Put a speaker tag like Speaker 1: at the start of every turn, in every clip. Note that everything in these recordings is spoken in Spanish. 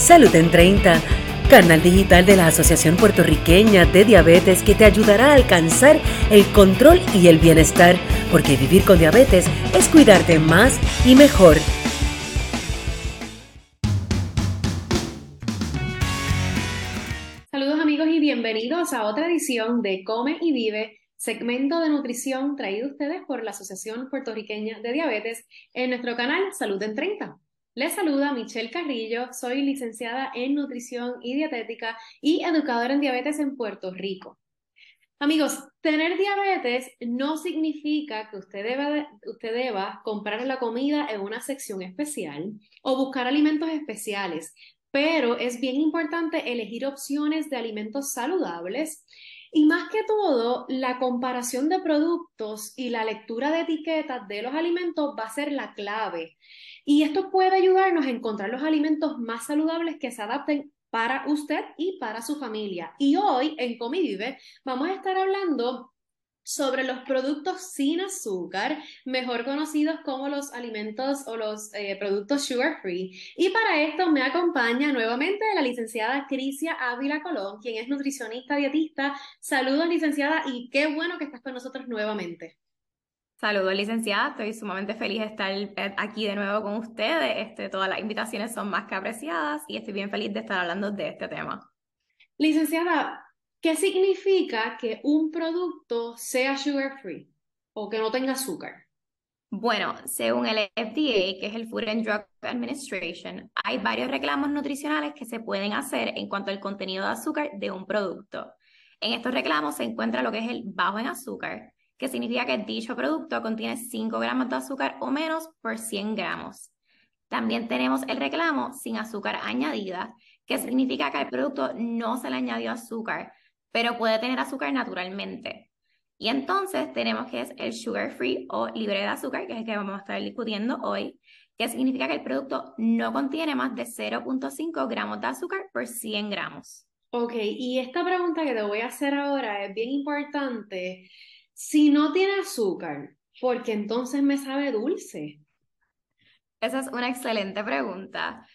Speaker 1: Salud en 30, canal digital de la Asociación Puertorriqueña de Diabetes que te ayudará a alcanzar el control y el bienestar, porque vivir con diabetes es cuidarte más y mejor.
Speaker 2: Saludos amigos y bienvenidos a otra edición de Come y Vive, segmento de nutrición traído ustedes por la Asociación Puertorriqueña de Diabetes en nuestro canal Salud en 30. Les saluda Michelle Carrillo, soy licenciada en nutrición y dietética y educadora en diabetes en Puerto Rico. Amigos, tener diabetes no significa que usted deba, comprar la comida en una sección especial o buscar alimentos especiales, pero es bien importante elegir opciones de alimentos saludables y más que todo, la comparación de productos y la lectura de etiquetas de los alimentos va a ser la clave. Y esto puede ayudarnos a encontrar los alimentos más saludables que se adapten para usted y para su familia. Y hoy en Comivive vamos a estar hablando sobre los productos sin azúcar, mejor conocidos como los alimentos o los eh, productos sugar free. Y para esto me acompaña nuevamente la licenciada Crisia Ávila Colón, quien es nutricionista dietista. Saludos, licenciada, y qué bueno que estás con nosotros nuevamente.
Speaker 3: Saludos, licenciada. Estoy sumamente feliz de estar eh, aquí de nuevo con ustedes. Este, todas las invitaciones son más que apreciadas y estoy bien feliz de estar hablando de este tema.
Speaker 2: Licenciada, ¿qué significa que un producto sea sugar free o que no tenga azúcar?
Speaker 3: Bueno, según el FDA, que es el Food and Drug Administration, hay varios reclamos nutricionales que se pueden hacer en cuanto al contenido de azúcar de un producto. En estos reclamos se encuentra lo que es el bajo en azúcar, que significa que dicho producto contiene 5 gramos de azúcar o menos por 100 gramos. También tenemos el reclamo sin azúcar añadida, que significa que al producto no se le añadió azúcar, pero puede tener azúcar naturalmente. Y entonces tenemos que es el sugar free o libre de azúcar, que es el que vamos a estar discutiendo hoy, que significa que el producto no contiene más de 0.5 gramos de azúcar por 100 gramos.
Speaker 2: Ok, y esta pregunta que te voy a hacer ahora es bien importante si no tiene azúcar, ¿por qué entonces me sabe dulce?
Speaker 3: Esa es una excelente pregunta.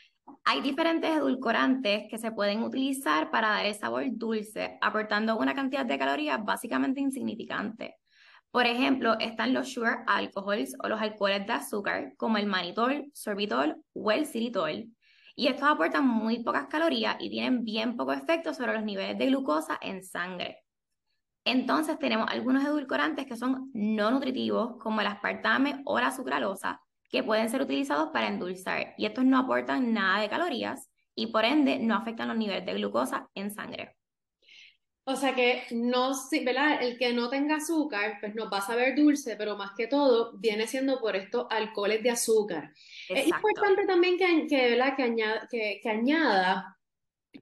Speaker 3: Hay diferentes edulcorantes que se pueden utilizar para dar el sabor dulce, aportando una cantidad de calorías básicamente insignificante. Por ejemplo, están los sugar alcohols o los alcoholes de azúcar, como el manitol, sorbitol o el xilitol. Y estos aportan muy pocas calorías y tienen bien poco efecto sobre los niveles de glucosa en sangre. Entonces tenemos algunos edulcorantes que son no nutritivos, como el aspartame o la sucralosa, que pueden ser utilizados para endulzar y estos no aportan nada de calorías y por ende no afectan los niveles de glucosa en sangre.
Speaker 2: O sea que no, ¿verdad? El que no tenga azúcar, pues nos va a saber dulce, pero más que todo viene siendo por estos alcoholes de azúcar. Es importante también que, que, que, que añada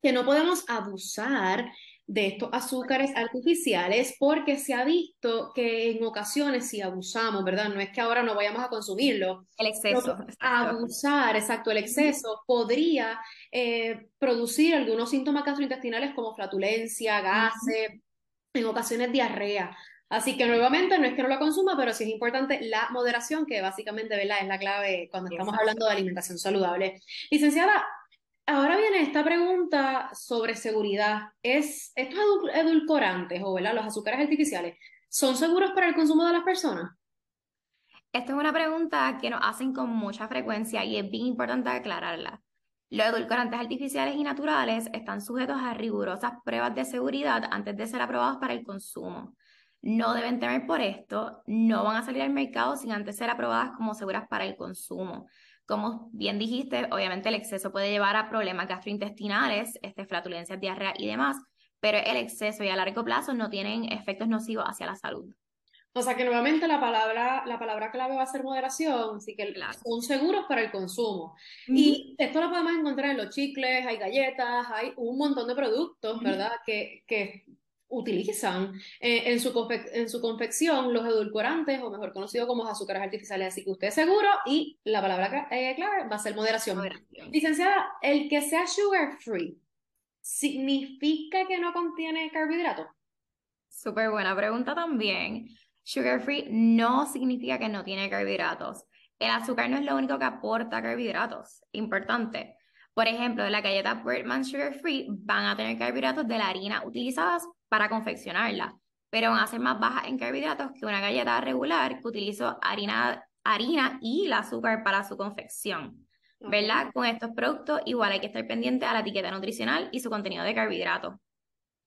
Speaker 2: que no podemos abusar de estos azúcares artificiales porque se ha visto que en ocasiones si abusamos, ¿verdad? No es que ahora no vayamos a consumirlo.
Speaker 3: El exceso.
Speaker 2: Abusar, exacto, el exceso podría eh, producir algunos síntomas gastrointestinales como flatulencia, gases, en ocasiones diarrea. Así que nuevamente no es que no lo consuma, pero sí es importante la moderación, que básicamente ¿verdad? es la clave cuando estamos hablando de alimentación saludable. Licenciada, Ahora viene esta pregunta sobre seguridad. ¿Es, ¿Estos edulcorantes o los azúcares artificiales son seguros para el consumo de las personas?
Speaker 3: Esta es una pregunta que nos hacen con mucha frecuencia y es bien importante aclararla. Los edulcorantes artificiales y naturales están sujetos a rigurosas pruebas de seguridad antes de ser aprobados para el consumo. No deben temer por esto, no van a salir al mercado sin antes ser aprobadas como seguras para el consumo. Como bien dijiste, obviamente el exceso puede llevar a problemas gastrointestinales, este, flatulencias, diarrea y demás, pero el exceso y a largo plazo no tienen efectos nocivos hacia la salud.
Speaker 2: O sea que nuevamente la palabra, la palabra clave va a ser moderación, así que son seguros para el consumo. Y esto lo podemos encontrar en los chicles, hay galletas, hay un montón de productos, ¿verdad? Que, que utilizan eh, en, su en su confección los edulcorantes, o mejor conocido como azúcares artificiales. Así que usted seguro y la palabra eh, clave va a ser moderación. Licenciada, el que sea sugar free, ¿significa que no contiene carbohidratos?
Speaker 3: Súper buena pregunta también. Sugar free no significa que no tiene carbohidratos. El azúcar no es lo único que aporta carbohidratos. Importante. Por ejemplo, las galletas Birdman Sugar Free van a tener carbohidratos de la harina utilizadas para confeccionarla, pero van a ser más bajas en carbohidratos que una galleta regular que utiliza harina, harina y el azúcar para su confección. ¿Verdad? Con estos productos igual hay que estar pendiente a la etiqueta nutricional y su contenido de carbohidratos.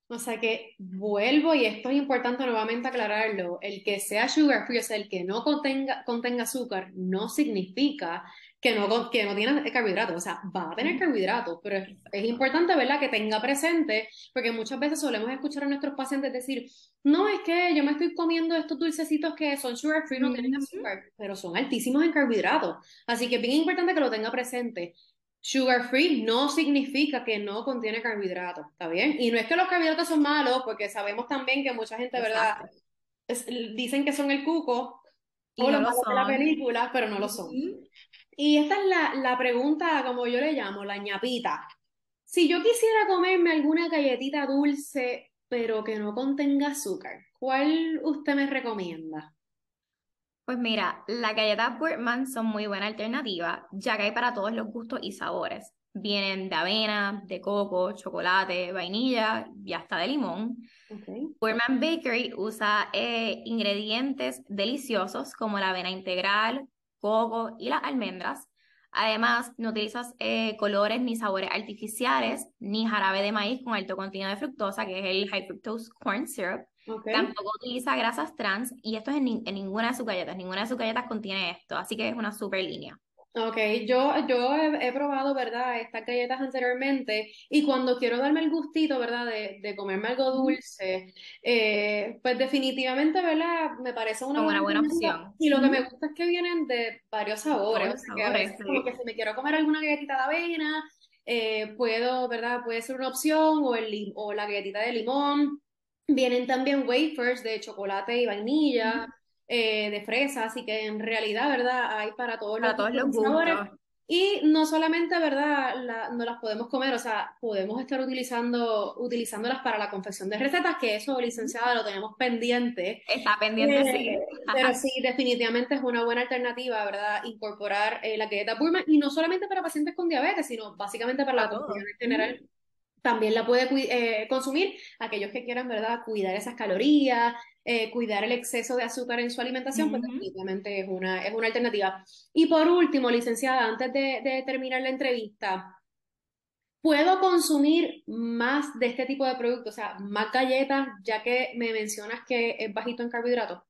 Speaker 2: O sea que vuelvo, y esto es importante nuevamente aclararlo, el que sea sugar free, o sea, el que no contenga, contenga azúcar, no significa que no, que no tiene carbohidratos, o sea, va a tener carbohidratos, pero es, importante, ¿verdad?, que tenga presente, porque muchas veces solemos escuchar a nuestros pacientes decir, no, es que yo me estoy comiendo estos dulcecitos que son sugar free, no tienen azúcar, pero son altísimos en carbohidratos, así que es bien importante que lo tenga presente. Sugar free no significa que no contiene carbohidratos, ¿está bien? Y no es que los carbohidratos son malos, porque sabemos también que mucha gente, ¿verdad? dicen que son el cuco o los malos de la película, pero no lo son. Y esta es la, la pregunta, como yo le llamo, la ñapita. Si yo quisiera comerme alguna galletita dulce, pero que no contenga azúcar, ¿cuál usted me recomienda?
Speaker 3: Pues mira, las galletas Birdman son muy buena alternativa, ya que hay para todos los gustos y sabores. Vienen de avena, de coco, chocolate, vainilla y hasta de limón. Okay. Bakery usa eh, ingredientes deliciosos como la avena integral, coco y las almendras. Además, no utilizas eh, colores ni sabores artificiales, ni jarabe de maíz con alto contenido de fructosa, que es el high fructose corn syrup. Tampoco utiliza grasas trans y esto es en, ninguna de sus galletas. Ninguna de sus galletas contiene esto, así que es una super línea.
Speaker 2: Ok, yo, yo he, probado, ¿verdad?, estas galletas anteriormente y cuando quiero darme el gustito, ¿verdad?, de, de comerme algo dulce, eh, pues definitivamente, ¿verdad?, me parece una,
Speaker 3: buena, buena opción.
Speaker 2: Y lo que me gusta es que vienen de varios sabores. sabores como que si me quiero comer alguna galletita de avena, eh, puedo, ¿verdad?, puede ser una opción o, el, o la galletita de limón. Vienen también wafers de chocolate y vainilla, eh, de fresa, así que en realidad, ¿verdad? Hay para todos
Speaker 3: los, todos los gustos.
Speaker 2: Y no solamente, ¿verdad? no las podemos comer, o sea, podemos estar utilizando, utilizándolas para la confección de recetas, que eso, licenciada, lo tenemos pendiente.
Speaker 3: Está pendiente, sí.
Speaker 2: Eh, pero sí, definitivamente es una buena alternativa, ¿verdad? Incorporar eh, la galleta Burma, y no solamente para pacientes con diabetes, sino básicamente para la confección en general también la puede eh, consumir aquellos que quieran, ¿verdad?, cuidar esas calorías, eh, cuidar el exceso de azúcar en su alimentación, pues definitivamente es una, es una alternativa. Y por último, licenciada, antes de, de terminar la entrevista, ¿puedo consumir más de este tipo de productos, o sea, más galletas, ya que me mencionas que es bajito en carbohidratos?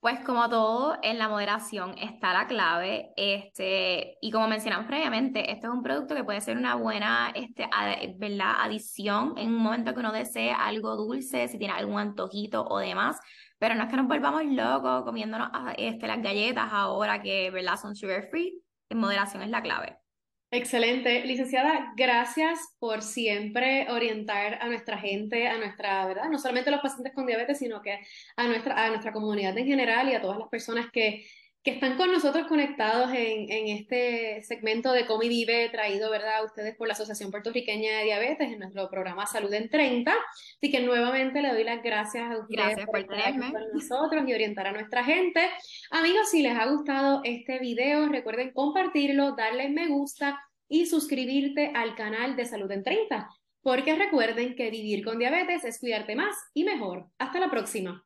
Speaker 3: Pues como todo, en la moderación está la clave. Este, y como mencionamos previamente, este es un producto que puede ser una buena este, ¿verdad? adición en un momento que uno desee algo dulce, si tiene algún antojito o demás. Pero no es que nos volvamos locos comiéndonos ah, este, las galletas ahora que ¿verdad? son sugar free. En moderación es la clave.
Speaker 2: Excelente. Licenciada, gracias por siempre orientar a nuestra gente, a nuestra, ¿verdad? No solamente a los pacientes con diabetes, sino que a nuestra, a nuestra comunidad en general y a todas las personas que, que están con nosotros conectados en, en este segmento de Vive traído, ¿verdad?, a ustedes por la Asociación Puertorriqueña de Diabetes en nuestro programa Salud en 30. Así que nuevamente le doy las gracias a ustedes
Speaker 3: por, estar con
Speaker 2: nosotros y orientar a nuestra gente. Amigos, si les ha gustado este video, recuerden compartirlo, darle me gusta y suscribirte al canal de Salud en 30. Porque recuerden que vivir con diabetes es cuidarte más y mejor. Hasta la próxima.